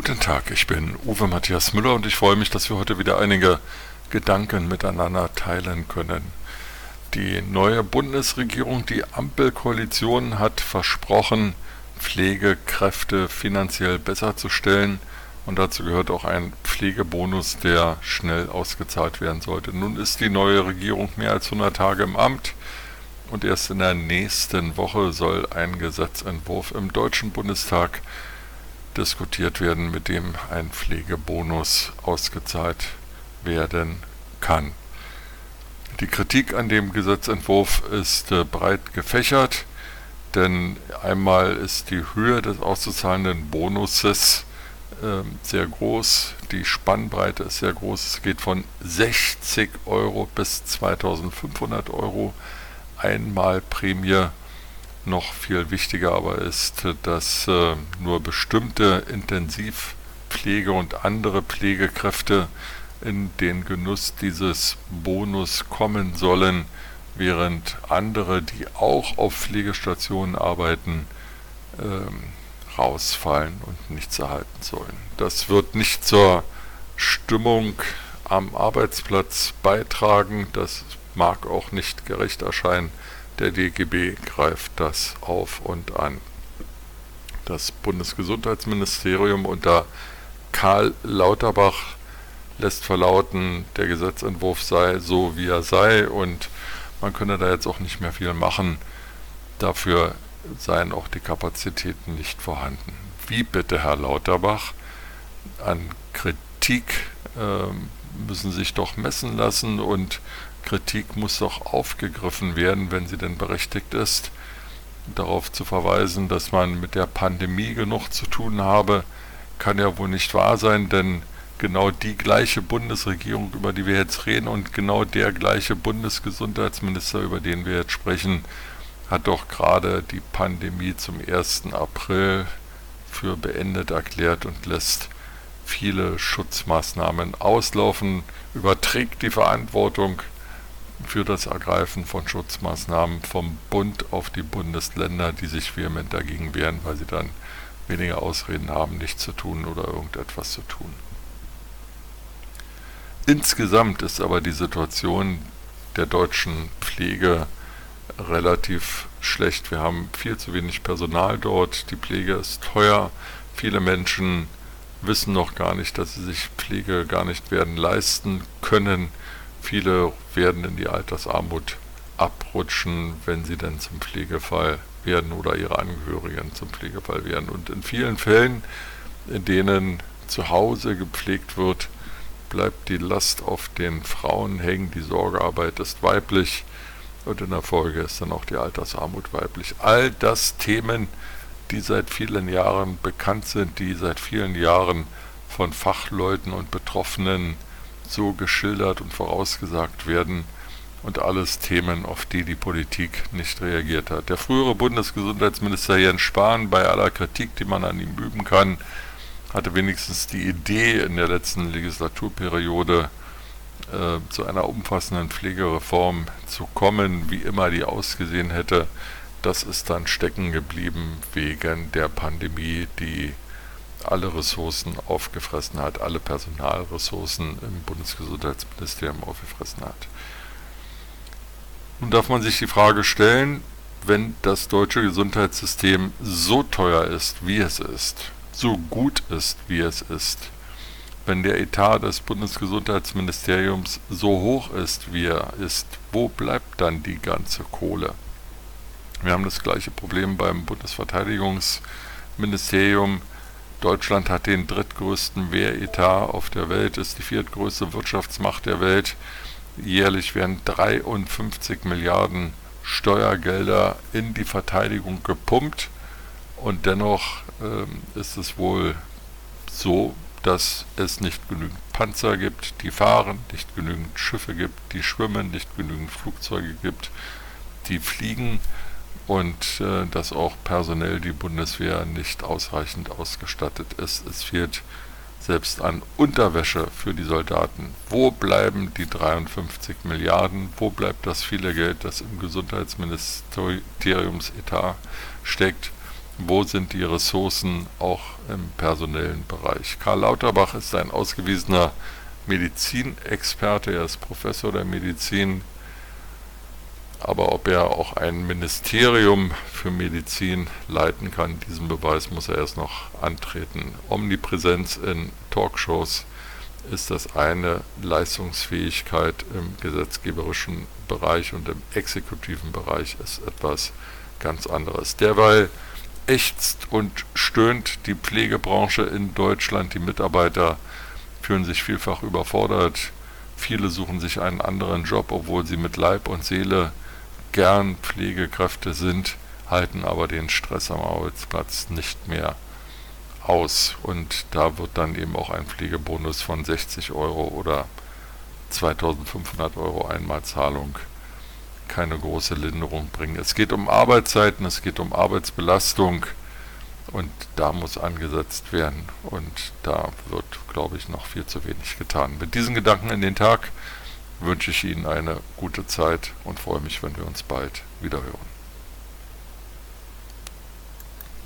Tag, ich bin Uwe Matthias Müller und ich freue mich, dass wir heute wieder einige Gedanken miteinander teilen können. Die neue Bundesregierung, die Ampelkoalition, hat versprochen, Pflegekräfte finanziell besser zu stellen und dazu gehört auch ein Pflegebonus, der schnell ausgezahlt werden sollte. Nun ist die neue Regierung mehr als 100 Tage im Amt und erst in der nächsten Woche soll ein Gesetzentwurf im Deutschen Bundestag diskutiert werden, mit dem ein Pflegebonus ausgezahlt werden kann. Die Kritik an dem Gesetzentwurf ist äh, breit gefächert, denn einmal ist die Höhe des auszuzahlenden Bonuses äh, sehr groß, die Spannbreite ist sehr groß, es geht von 60 Euro bis 2500 Euro einmal Prämie noch viel wichtiger aber ist, dass äh, nur bestimmte Intensivpflege und andere Pflegekräfte in den Genuss dieses Bonus kommen sollen, während andere, die auch auf Pflegestationen arbeiten, ähm, rausfallen und nichts erhalten sollen. Das wird nicht zur Stimmung am Arbeitsplatz beitragen, das mag auch nicht gerecht erscheinen, der DGB greift das auf und an. Das Bundesgesundheitsministerium unter Karl Lauterbach lässt verlauten, der Gesetzentwurf sei so, wie er sei und man könne da jetzt auch nicht mehr viel machen. Dafür seien auch die Kapazitäten nicht vorhanden. Wie bitte, Herr Lauterbach? An Kritik äh, müssen sich doch messen lassen und Kritik muss doch aufgegriffen werden, wenn sie denn berechtigt ist. Darauf zu verweisen, dass man mit der Pandemie genug zu tun habe, kann ja wohl nicht wahr sein, denn genau die gleiche Bundesregierung, über die wir jetzt reden, und genau der gleiche Bundesgesundheitsminister, über den wir jetzt sprechen, hat doch gerade die Pandemie zum 1. April für beendet erklärt und lässt viele Schutzmaßnahmen auslaufen, überträgt die Verantwortung für das Ergreifen von Schutzmaßnahmen vom Bund auf die Bundesländer, die sich vehement dagegen wehren, weil sie dann weniger Ausreden haben, nichts zu tun oder irgendetwas zu tun. Insgesamt ist aber die Situation der deutschen Pflege relativ schlecht. Wir haben viel zu wenig Personal dort, die Pflege ist teuer, viele Menschen wissen noch gar nicht, dass sie sich Pflege gar nicht werden leisten können. Viele werden in die Altersarmut abrutschen, wenn sie denn zum Pflegefall werden oder ihre Angehörigen zum Pflegefall werden. Und in vielen Fällen, in denen zu Hause gepflegt wird, bleibt die Last auf den Frauen hängen, die Sorgearbeit ist weiblich und in der Folge ist dann auch die Altersarmut weiblich. All das Themen, die seit vielen Jahren bekannt sind, die seit vielen Jahren von Fachleuten und Betroffenen so geschildert und vorausgesagt werden und alles Themen, auf die die Politik nicht reagiert hat. Der frühere Bundesgesundheitsminister Jens Spahn, bei aller Kritik, die man an ihm üben kann, hatte wenigstens die Idee in der letzten Legislaturperiode äh, zu einer umfassenden Pflegereform zu kommen, wie immer die ausgesehen hätte. Das ist dann stecken geblieben wegen der Pandemie, die alle Ressourcen aufgefressen hat, alle Personalressourcen im Bundesgesundheitsministerium aufgefressen hat. Nun darf man sich die Frage stellen, wenn das deutsche Gesundheitssystem so teuer ist, wie es ist, so gut ist, wie es ist, wenn der Etat des Bundesgesundheitsministeriums so hoch ist, wie er ist, wo bleibt dann die ganze Kohle? Wir haben das gleiche Problem beim Bundesverteidigungsministerium. Deutschland hat den drittgrößten Wehretat auf der Welt, ist die viertgrößte Wirtschaftsmacht der Welt. Jährlich werden 53 Milliarden Steuergelder in die Verteidigung gepumpt und dennoch äh, ist es wohl so, dass es nicht genügend Panzer gibt, die fahren, nicht genügend Schiffe gibt, die schwimmen, nicht genügend Flugzeuge gibt, die fliegen und äh, dass auch personell die Bundeswehr nicht ausreichend ausgestattet ist. Es fehlt selbst an Unterwäsche für die Soldaten. Wo bleiben die 53 Milliarden? Wo bleibt das viele Geld, das im Gesundheitsministeriumsetat steckt? wo sind die Ressourcen auch im personellen Bereich. Karl Lauterbach ist ein ausgewiesener Medizinexperte, er ist Professor der Medizin, aber ob er auch ein Ministerium für Medizin leiten kann, diesen Beweis muss er erst noch antreten. Omnipräsenz in Talkshows ist das eine, Leistungsfähigkeit im gesetzgeberischen Bereich und im exekutiven Bereich ist etwas ganz anderes. Derweil ächzt und stöhnt die Pflegebranche in Deutschland. Die Mitarbeiter fühlen sich vielfach überfordert. Viele suchen sich einen anderen Job, obwohl sie mit Leib und Seele gern Pflegekräfte sind, halten aber den Stress am Arbeitsplatz nicht mehr aus. Und da wird dann eben auch ein Pflegebonus von 60 Euro oder 2500 Euro Einmalzahlung keine große Linderung bringen. Es geht um Arbeitszeiten, es geht um Arbeitsbelastung und da muss angesetzt werden und da wird, glaube ich, noch viel zu wenig getan. Mit diesen Gedanken in den Tag wünsche ich Ihnen eine gute Zeit und freue mich, wenn wir uns bald wieder hören.